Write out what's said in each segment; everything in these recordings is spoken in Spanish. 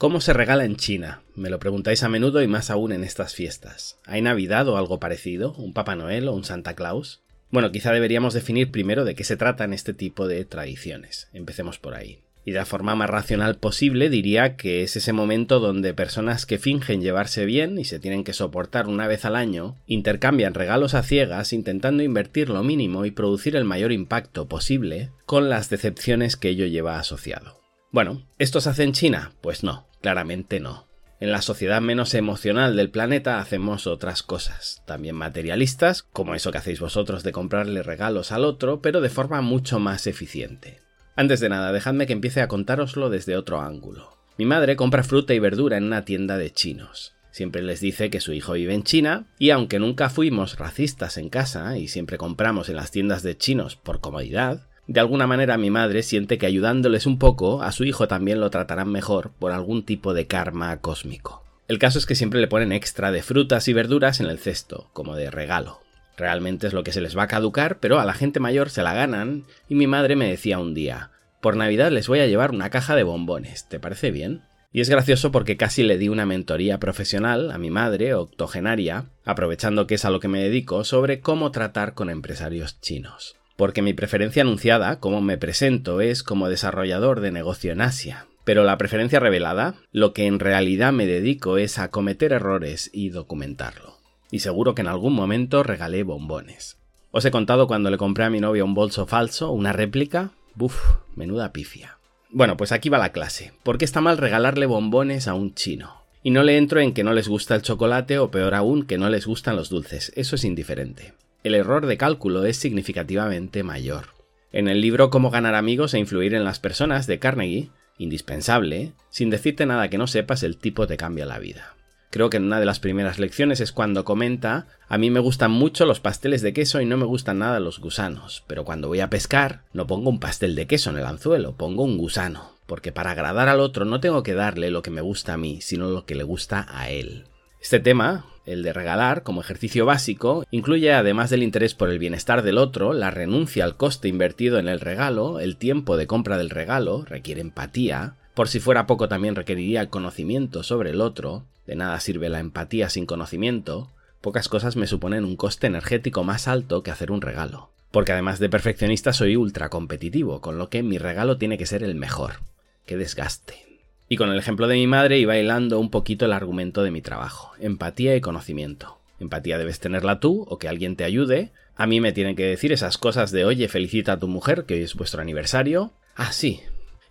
¿Cómo se regala en China? Me lo preguntáis a menudo y más aún en estas fiestas. ¿Hay Navidad o algo parecido? ¿Un Papá Noel o un Santa Claus? Bueno, quizá deberíamos definir primero de qué se tratan este tipo de tradiciones. Empecemos por ahí. Y de la forma más racional posible diría que es ese momento donde personas que fingen llevarse bien y se tienen que soportar una vez al año intercambian regalos a ciegas intentando invertir lo mínimo y producir el mayor impacto posible con las decepciones que ello lleva asociado. Bueno, ¿esto se hace en China? Pues no, claramente no. En la sociedad menos emocional del planeta hacemos otras cosas, también materialistas, como eso que hacéis vosotros de comprarle regalos al otro, pero de forma mucho más eficiente. Antes de nada, dejadme que empiece a contároslo desde otro ángulo. Mi madre compra fruta y verdura en una tienda de chinos. Siempre les dice que su hijo vive en China, y aunque nunca fuimos racistas en casa y siempre compramos en las tiendas de chinos por comodidad, de alguna manera mi madre siente que ayudándoles un poco, a su hijo también lo tratarán mejor por algún tipo de karma cósmico. El caso es que siempre le ponen extra de frutas y verduras en el cesto, como de regalo. Realmente es lo que se les va a caducar, pero a la gente mayor se la ganan y mi madre me decía un día, por Navidad les voy a llevar una caja de bombones, ¿te parece bien? Y es gracioso porque casi le di una mentoría profesional a mi madre, octogenaria, aprovechando que es a lo que me dedico, sobre cómo tratar con empresarios chinos. Porque mi preferencia anunciada, como me presento, es como desarrollador de negocio en Asia. Pero la preferencia revelada, lo que en realidad me dedico es a cometer errores y documentarlo y seguro que en algún momento regalé bombones. Os he contado cuando le compré a mi novia un bolso falso, una réplica. Buf, menuda pifia. Bueno, pues aquí va la clase. ¿Por qué está mal regalarle bombones a un chino? Y no le entro en que no les gusta el chocolate o peor aún que no les gustan los dulces, eso es indiferente. El error de cálculo es significativamente mayor. En el libro Cómo ganar amigos e influir en las personas de Carnegie, indispensable, sin decirte nada que no sepas, el tipo te cambia la vida. Creo que en una de las primeras lecciones es cuando comenta, a mí me gustan mucho los pasteles de queso y no me gustan nada los gusanos, pero cuando voy a pescar no pongo un pastel de queso en el anzuelo, pongo un gusano, porque para agradar al otro no tengo que darle lo que me gusta a mí, sino lo que le gusta a él. Este tema, el de regalar como ejercicio básico, incluye además del interés por el bienestar del otro, la renuncia al coste invertido en el regalo, el tiempo de compra del regalo, requiere empatía, por si fuera poco también requeriría el conocimiento sobre el otro, de nada sirve la empatía sin conocimiento, pocas cosas me suponen un coste energético más alto que hacer un regalo. Porque además de perfeccionista soy ultra competitivo, con lo que mi regalo tiene que ser el mejor. ¡Qué desgaste! Y con el ejemplo de mi madre iba hilando un poquito el argumento de mi trabajo, empatía y conocimiento. Empatía debes tenerla tú o que alguien te ayude. A mí me tienen que decir esas cosas de oye, felicita a tu mujer, que hoy es vuestro aniversario. Ah, sí.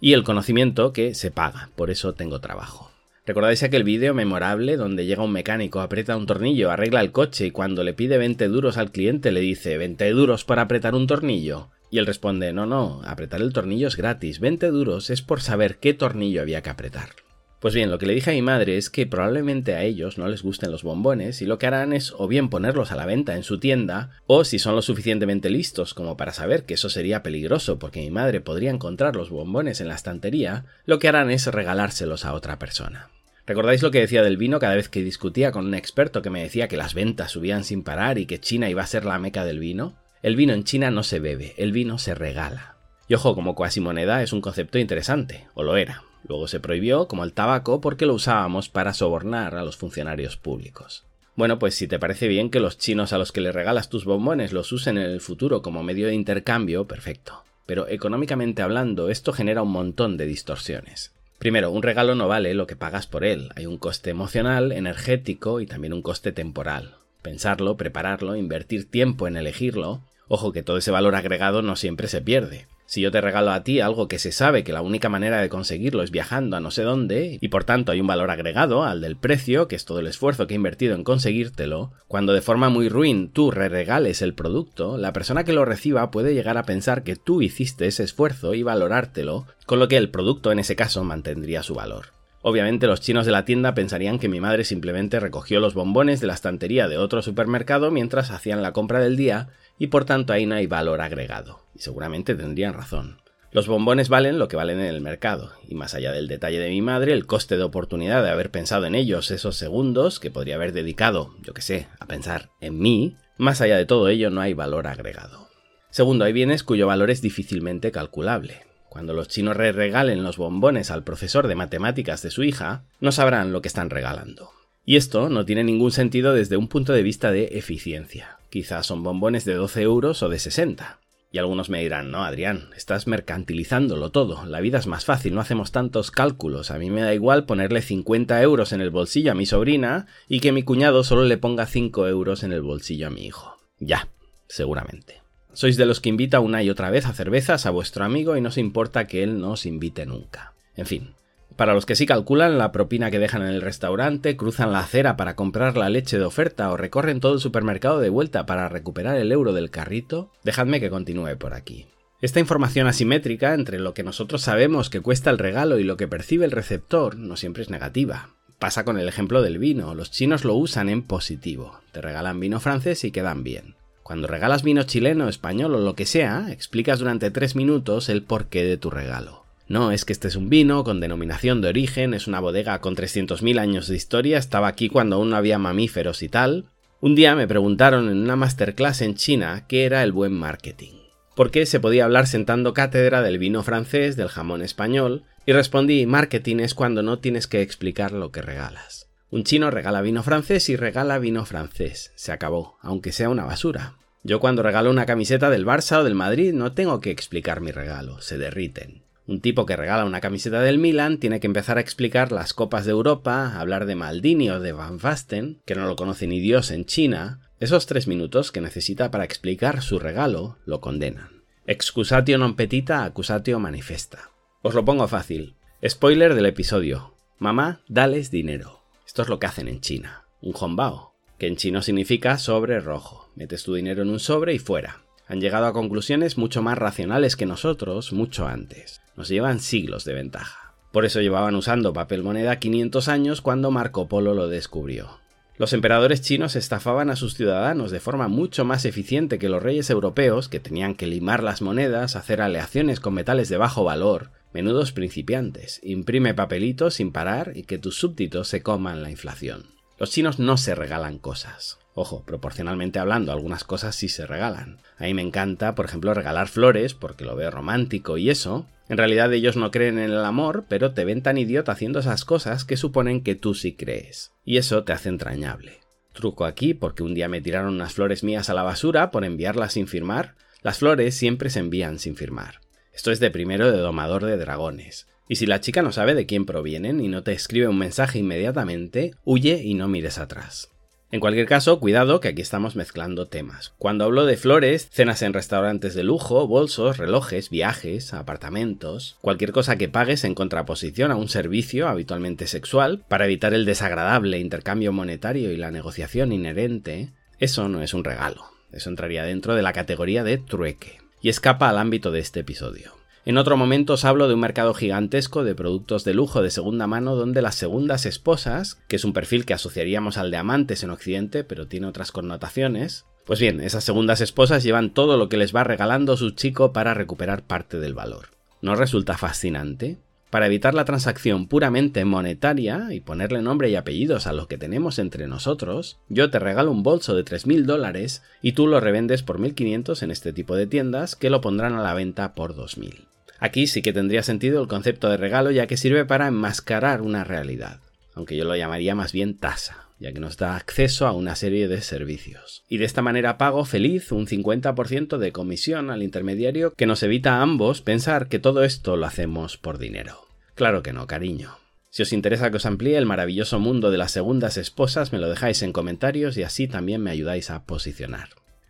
Y el conocimiento que se paga, por eso tengo trabajo. ¿Recordáis aquel vídeo memorable donde llega un mecánico, aprieta un tornillo, arregla el coche y cuando le pide 20 duros al cliente le dice 20 duros para apretar un tornillo? Y él responde no, no, apretar el tornillo es gratis, 20 duros es por saber qué tornillo había que apretar. Pues bien, lo que le dije a mi madre es que probablemente a ellos no les gusten los bombones y lo que harán es o bien ponerlos a la venta en su tienda, o si son lo suficientemente listos como para saber que eso sería peligroso porque mi madre podría encontrar los bombones en la estantería, lo que harán es regalárselos a otra persona. ¿Recordáis lo que decía del vino cada vez que discutía con un experto que me decía que las ventas subían sin parar y que China iba a ser la meca del vino? El vino en China no se bebe, el vino se regala. Y ojo, como cuasi moneda es un concepto interesante, o lo era. Luego se prohibió, como el tabaco, porque lo usábamos para sobornar a los funcionarios públicos. Bueno, pues si te parece bien que los chinos a los que le regalas tus bombones los usen en el futuro como medio de intercambio, perfecto. Pero económicamente hablando, esto genera un montón de distorsiones. Primero, un regalo no vale lo que pagas por él. Hay un coste emocional, energético y también un coste temporal. Pensarlo, prepararlo, invertir tiempo en elegirlo. Ojo que todo ese valor agregado no siempre se pierde. Si yo te regalo a ti algo que se sabe que la única manera de conseguirlo es viajando a no sé dónde, y por tanto hay un valor agregado al del precio, que es todo el esfuerzo que he invertido en conseguírtelo, cuando de forma muy ruin tú re-regales el producto, la persona que lo reciba puede llegar a pensar que tú hiciste ese esfuerzo y valorártelo, con lo que el producto en ese caso mantendría su valor. Obviamente los chinos de la tienda pensarían que mi madre simplemente recogió los bombones de la estantería de otro supermercado mientras hacían la compra del día y por tanto ahí no hay valor agregado. Y seguramente tendrían razón. Los bombones valen lo que valen en el mercado, y más allá del detalle de mi madre, el coste de oportunidad de haber pensado en ellos esos segundos que podría haber dedicado, yo que sé, a pensar en mí, más allá de todo ello no hay valor agregado. Segundo, hay bienes cuyo valor es difícilmente calculable. Cuando los chinos re regalen los bombones al profesor de matemáticas de su hija, no sabrán lo que están regalando. Y esto no tiene ningún sentido desde un punto de vista de eficiencia. Quizás son bombones de 12 euros o de 60. Y algunos me dirán, no, Adrián, estás mercantilizándolo todo, la vida es más fácil, no hacemos tantos cálculos, a mí me da igual ponerle 50 euros en el bolsillo a mi sobrina y que mi cuñado solo le ponga 5 euros en el bolsillo a mi hijo. Ya, seguramente. Sois de los que invita una y otra vez a cervezas a vuestro amigo y no os importa que él no os invite nunca. En fin, para los que sí calculan la propina que dejan en el restaurante, cruzan la acera para comprar la leche de oferta o recorren todo el supermercado de vuelta para recuperar el euro del carrito, dejadme que continúe por aquí. Esta información asimétrica entre lo que nosotros sabemos que cuesta el regalo y lo que percibe el receptor no siempre es negativa. Pasa con el ejemplo del vino, los chinos lo usan en positivo. Te regalan vino francés y quedan bien. Cuando regalas vino chileno, español o lo que sea, explicas durante tres minutos el porqué de tu regalo. No, es que este es un vino con denominación de origen, es una bodega con 300.000 años de historia, estaba aquí cuando aún no había mamíferos y tal. Un día me preguntaron en una masterclass en China qué era el buen marketing. ¿Por qué se podía hablar sentando cátedra del vino francés, del jamón español? Y respondí, marketing es cuando no tienes que explicar lo que regalas. Un chino regala vino francés y regala vino francés. Se acabó, aunque sea una basura. Yo cuando regalo una camiseta del Barça o del Madrid no tengo que explicar mi regalo, se derriten. Un tipo que regala una camiseta del Milan tiene que empezar a explicar las copas de Europa, hablar de Maldini o de Van Basten, que no lo conoce ni Dios en China. Esos tres minutos que necesita para explicar su regalo lo condenan. Excusatio non petita, accusatio manifesta. Os lo pongo fácil. Spoiler del episodio. Mamá, dales dinero. Esto es lo que hacen en China. Un honbao, que en chino significa sobre rojo. Metes tu dinero en un sobre y fuera. Han llegado a conclusiones mucho más racionales que nosotros mucho antes nos llevan siglos de ventaja. Por eso llevaban usando papel moneda 500 años cuando Marco Polo lo descubrió. Los emperadores chinos estafaban a sus ciudadanos de forma mucho más eficiente que los reyes europeos, que tenían que limar las monedas, hacer aleaciones con metales de bajo valor, menudos principiantes, imprime papelitos sin parar y que tus súbditos se coman la inflación. Los chinos no se regalan cosas. Ojo, proporcionalmente hablando, algunas cosas sí se regalan. A mí me encanta, por ejemplo, regalar flores porque lo veo romántico y eso, en realidad ellos no creen en el amor, pero te ven tan idiota haciendo esas cosas que suponen que tú sí crees. Y eso te hace entrañable. Truco aquí, porque un día me tiraron unas flores mías a la basura por enviarlas sin firmar. Las flores siempre se envían sin firmar. Esto es de primero de domador de dragones. Y si la chica no sabe de quién provienen y no te escribe un mensaje inmediatamente, huye y no mires atrás. En cualquier caso, cuidado que aquí estamos mezclando temas. Cuando hablo de flores, cenas en restaurantes de lujo, bolsos, relojes, viajes, apartamentos, cualquier cosa que pagues en contraposición a un servicio habitualmente sexual, para evitar el desagradable intercambio monetario y la negociación inherente, eso no es un regalo. Eso entraría dentro de la categoría de trueque. Y escapa al ámbito de este episodio. En otro momento os hablo de un mercado gigantesco de productos de lujo de segunda mano donde las segundas esposas, que es un perfil que asociaríamos al de amantes en Occidente, pero tiene otras connotaciones, pues bien, esas segundas esposas llevan todo lo que les va regalando su chico para recuperar parte del valor. ¿No resulta fascinante? Para evitar la transacción puramente monetaria y ponerle nombre y apellidos a lo que tenemos entre nosotros, yo te regalo un bolso de 3.000 dólares y tú lo revendes por 1.500 en este tipo de tiendas que lo pondrán a la venta por 2.000. Aquí sí que tendría sentido el concepto de regalo ya que sirve para enmascarar una realidad, aunque yo lo llamaría más bien tasa, ya que nos da acceso a una serie de servicios. Y de esta manera pago feliz un 50% de comisión al intermediario que nos evita a ambos pensar que todo esto lo hacemos por dinero. Claro que no, cariño. Si os interesa que os amplíe el maravilloso mundo de las segundas esposas, me lo dejáis en comentarios y así también me ayudáis a posicionar.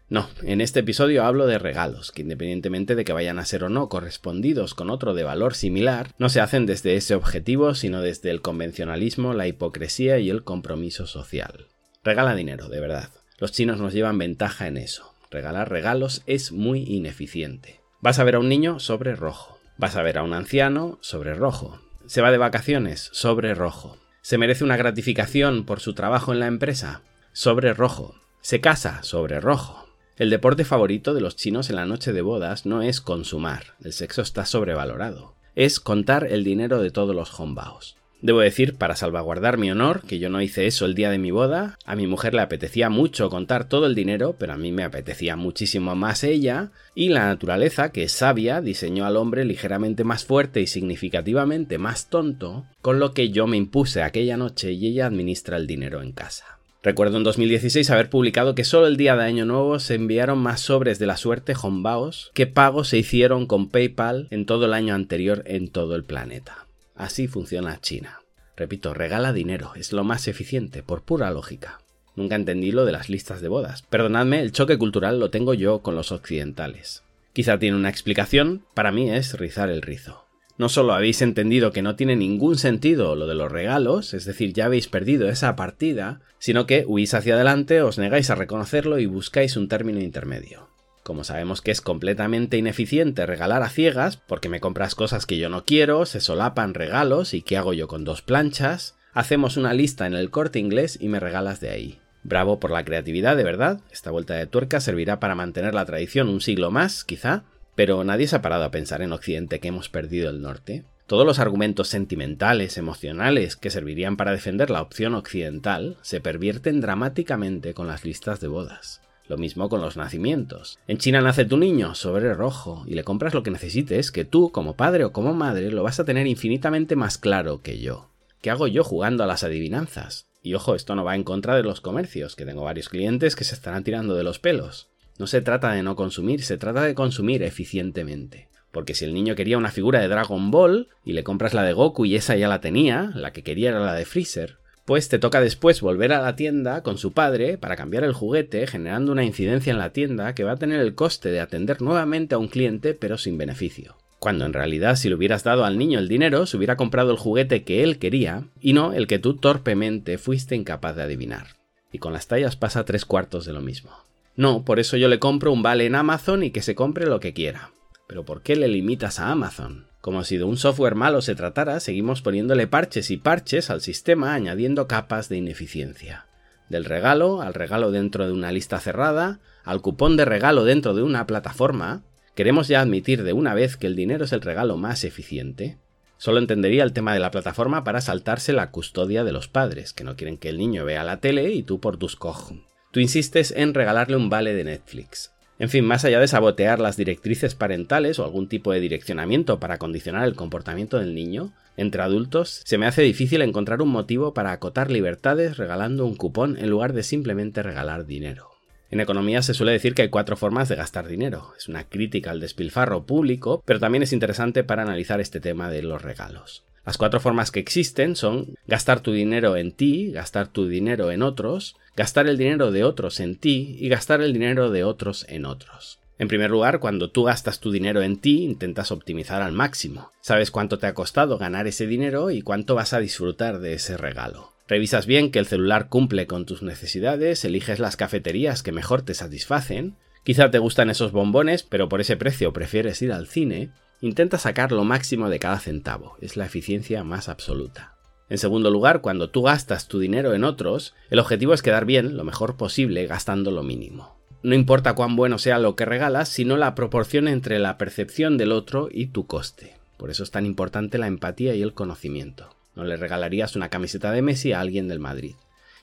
No, en este episodio hablo de regalos, que independientemente de que vayan a ser o no correspondidos con otro de valor similar, no se hacen desde ese objetivo, sino desde el convencionalismo, la hipocresía y el compromiso social. Regala dinero, de verdad. Los chinos nos llevan ventaja en eso. Regalar regalos es muy ineficiente. Vas a ver a un niño sobre rojo. Vas a ver a un anciano sobre rojo. Se va de vacaciones sobre rojo. Se merece una gratificación por su trabajo en la empresa sobre rojo. Se casa sobre rojo. El deporte favorito de los chinos en la noche de bodas no es consumar, el sexo está sobrevalorado, es contar el dinero de todos los honbaos. Debo decir, para salvaguardar mi honor, que yo no hice eso el día de mi boda, a mi mujer le apetecía mucho contar todo el dinero, pero a mí me apetecía muchísimo más ella, y la naturaleza, que es sabia, diseñó al hombre ligeramente más fuerte y significativamente más tonto, con lo que yo me impuse aquella noche y ella administra el dinero en casa. Recuerdo en 2016 haber publicado que solo el día de Año Nuevo se enviaron más sobres de la suerte Hombaos que pagos se hicieron con PayPal en todo el año anterior en todo el planeta. Así funciona China. Repito, regala dinero, es lo más eficiente, por pura lógica. Nunca entendí lo de las listas de bodas. Perdonadme, el choque cultural lo tengo yo con los occidentales. Quizá tiene una explicación, para mí es rizar el rizo. No solo habéis entendido que no tiene ningún sentido lo de los regalos, es decir, ya habéis perdido esa partida, sino que huís hacia adelante, os negáis a reconocerlo y buscáis un término intermedio. Como sabemos que es completamente ineficiente regalar a ciegas, porque me compras cosas que yo no quiero, se solapan regalos y qué hago yo con dos planchas, hacemos una lista en el corte inglés y me regalas de ahí. Bravo por la creatividad, de verdad. Esta vuelta de tuerca servirá para mantener la tradición un siglo más, quizá, pero nadie se ha parado a pensar en Occidente que hemos perdido el norte. Todos los argumentos sentimentales, emocionales que servirían para defender la opción occidental se pervierten dramáticamente con las listas de bodas. Lo mismo con los nacimientos. En China nace tu niño, sobre rojo, y le compras lo que necesites, que tú, como padre o como madre, lo vas a tener infinitamente más claro que yo. ¿Qué hago yo jugando a las adivinanzas? Y ojo, esto no va en contra de los comercios, que tengo varios clientes que se estarán tirando de los pelos. No se trata de no consumir, se trata de consumir eficientemente. Porque si el niño quería una figura de Dragon Ball y le compras la de Goku y esa ya la tenía, la que quería era la de Freezer, pues te toca después volver a la tienda con su padre para cambiar el juguete, generando una incidencia en la tienda que va a tener el coste de atender nuevamente a un cliente pero sin beneficio. Cuando en realidad si le hubieras dado al niño el dinero, se hubiera comprado el juguete que él quería y no el que tú torpemente fuiste incapaz de adivinar. Y con las tallas pasa tres cuartos de lo mismo. No, por eso yo le compro un vale en Amazon y que se compre lo que quiera. Pero ¿por qué le limitas a Amazon? Como si de un software malo se tratara, seguimos poniéndole parches y parches al sistema añadiendo capas de ineficiencia. Del regalo al regalo dentro de una lista cerrada, al cupón de regalo dentro de una plataforma, ¿queremos ya admitir de una vez que el dinero es el regalo más eficiente? Solo entendería el tema de la plataforma para saltarse la custodia de los padres, que no quieren que el niño vea la tele y tú por tus coj. Tú insistes en regalarle un vale de Netflix. En fin, más allá de sabotear las directrices parentales o algún tipo de direccionamiento para condicionar el comportamiento del niño, entre adultos se me hace difícil encontrar un motivo para acotar libertades regalando un cupón en lugar de simplemente regalar dinero. En economía se suele decir que hay cuatro formas de gastar dinero. Es una crítica al despilfarro público, pero también es interesante para analizar este tema de los regalos. Las cuatro formas que existen son gastar tu dinero en ti, gastar tu dinero en otros, gastar el dinero de otros en ti y gastar el dinero de otros en otros. En primer lugar, cuando tú gastas tu dinero en ti, intentas optimizar al máximo. Sabes cuánto te ha costado ganar ese dinero y cuánto vas a disfrutar de ese regalo. Revisas bien que el celular cumple con tus necesidades, eliges las cafeterías que mejor te satisfacen, quizá te gustan esos bombones, pero por ese precio prefieres ir al cine, Intenta sacar lo máximo de cada centavo, es la eficiencia más absoluta. En segundo lugar, cuando tú gastas tu dinero en otros, el objetivo es quedar bien lo mejor posible gastando lo mínimo. No importa cuán bueno sea lo que regalas, sino la proporción entre la percepción del otro y tu coste. Por eso es tan importante la empatía y el conocimiento. No le regalarías una camiseta de Messi a alguien del Madrid.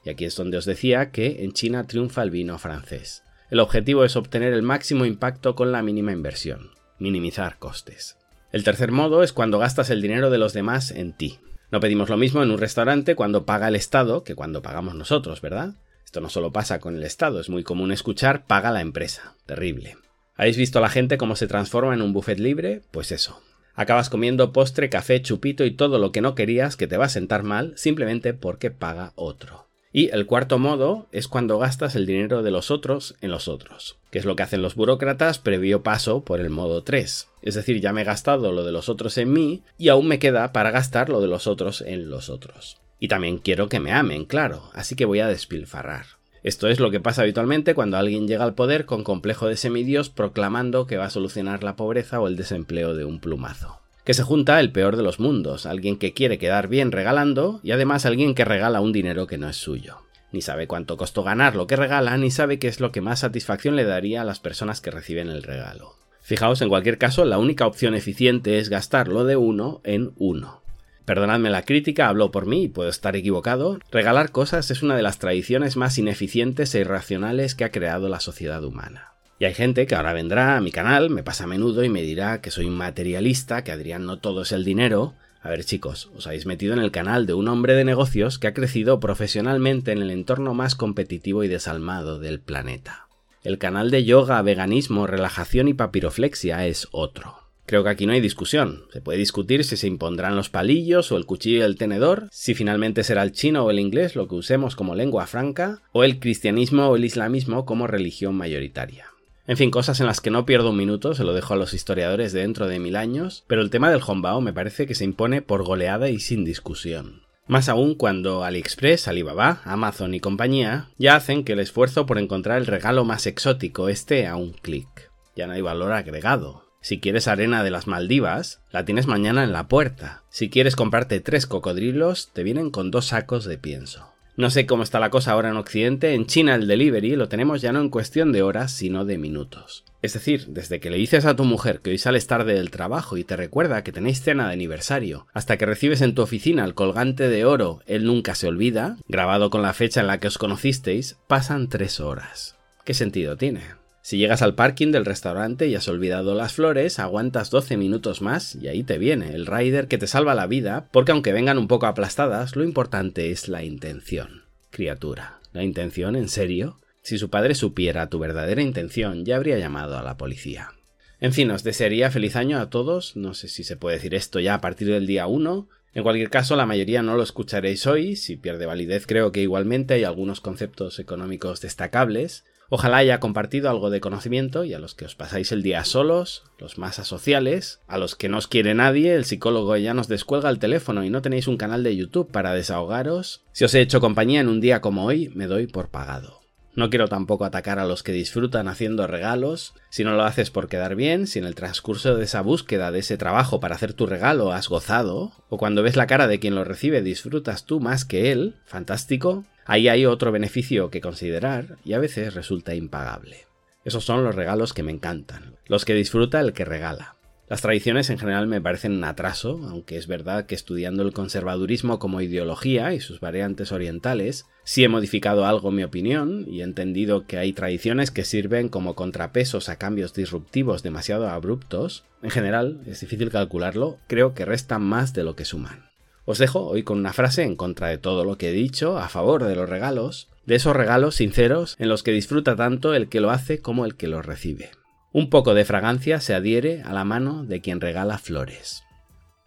Y aquí es donde os decía que en China triunfa el vino francés. El objetivo es obtener el máximo impacto con la mínima inversión minimizar costes. El tercer modo es cuando gastas el dinero de los demás en ti. No pedimos lo mismo en un restaurante cuando paga el Estado que cuando pagamos nosotros, ¿verdad? Esto no solo pasa con el Estado, es muy común escuchar paga la empresa. Terrible. ¿Habéis visto a la gente cómo se transforma en un buffet libre? Pues eso. Acabas comiendo postre, café, chupito y todo lo que no querías que te va a sentar mal simplemente porque paga otro. Y el cuarto modo es cuando gastas el dinero de los otros en los otros, que es lo que hacen los burócratas previo paso por el modo 3. Es decir, ya me he gastado lo de los otros en mí y aún me queda para gastar lo de los otros en los otros. Y también quiero que me amen, claro, así que voy a despilfarrar. Esto es lo que pasa habitualmente cuando alguien llega al poder con complejo de semidios proclamando que va a solucionar la pobreza o el desempleo de un plumazo que se junta el peor de los mundos, alguien que quiere quedar bien regalando y además alguien que regala un dinero que no es suyo. Ni sabe cuánto costó ganar lo que regala, ni sabe qué es lo que más satisfacción le daría a las personas que reciben el regalo. Fijaos, en cualquier caso, la única opción eficiente es gastar lo de uno en uno. Perdonadme la crítica, hablo por mí puedo estar equivocado. Regalar cosas es una de las tradiciones más ineficientes e irracionales que ha creado la sociedad humana. Y hay gente que ahora vendrá a mi canal, me pasa a menudo y me dirá que soy materialista, que Adrián no todo es el dinero. A ver chicos, os habéis metido en el canal de un hombre de negocios que ha crecido profesionalmente en el entorno más competitivo y desalmado del planeta. El canal de yoga, veganismo, relajación y papiroflexia es otro. Creo que aquí no hay discusión. Se puede discutir si se impondrán los palillos o el cuchillo y el tenedor, si finalmente será el chino o el inglés lo que usemos como lengua franca, o el cristianismo o el islamismo como religión mayoritaria. En fin, cosas en las que no pierdo un minuto, se lo dejo a los historiadores de dentro de mil años, pero el tema del hombao me parece que se impone por goleada y sin discusión. Más aún cuando AliExpress, Alibaba, Amazon y compañía ya hacen que el esfuerzo por encontrar el regalo más exótico esté a un clic. Ya no hay valor agregado, si quieres arena de las Maldivas, la tienes mañana en la puerta. Si quieres comprarte tres cocodrilos, te vienen con dos sacos de pienso. No sé cómo está la cosa ahora en Occidente, en China el delivery lo tenemos ya no en cuestión de horas, sino de minutos. Es decir, desde que le dices a tu mujer que hoy sales tarde del trabajo y te recuerda que tenéis cena de aniversario, hasta que recibes en tu oficina el colgante de oro Él nunca se olvida, grabado con la fecha en la que os conocisteis, pasan tres horas. ¿Qué sentido tiene? Si llegas al parking del restaurante y has olvidado las flores, aguantas 12 minutos más y ahí te viene el rider que te salva la vida, porque aunque vengan un poco aplastadas, lo importante es la intención. Criatura, ¿la intención en serio? Si su padre supiera tu verdadera intención, ya habría llamado a la policía. En fin, os desearía feliz año a todos, no sé si se puede decir esto ya a partir del día 1, en cualquier caso, la mayoría no lo escucharéis hoy, si pierde validez creo que igualmente hay algunos conceptos económicos destacables, Ojalá haya compartido algo de conocimiento y a los que os pasáis el día solos, los más asociales, a los que no os quiere nadie, el psicólogo ya nos descuelga el teléfono y no tenéis un canal de YouTube para desahogaros, si os he hecho compañía en un día como hoy, me doy por pagado. No quiero tampoco atacar a los que disfrutan haciendo regalos, si no lo haces por quedar bien, si en el transcurso de esa búsqueda de ese trabajo para hacer tu regalo has gozado, o cuando ves la cara de quien lo recibe disfrutas tú más que él, fantástico, Ahí hay otro beneficio que considerar y a veces resulta impagable. Esos son los regalos que me encantan, los que disfruta el que regala. Las tradiciones en general me parecen un atraso, aunque es verdad que estudiando el conservadurismo como ideología y sus variantes orientales, sí he modificado algo mi opinión y he entendido que hay tradiciones que sirven como contrapesos a cambios disruptivos demasiado abruptos. En general, es difícil calcularlo, creo que restan más de lo que suman. Os dejo hoy con una frase en contra de todo lo que he dicho, a favor de los regalos, de esos regalos sinceros en los que disfruta tanto el que lo hace como el que los recibe. Un poco de fragancia se adhiere a la mano de quien regala flores.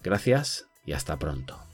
Gracias y hasta pronto.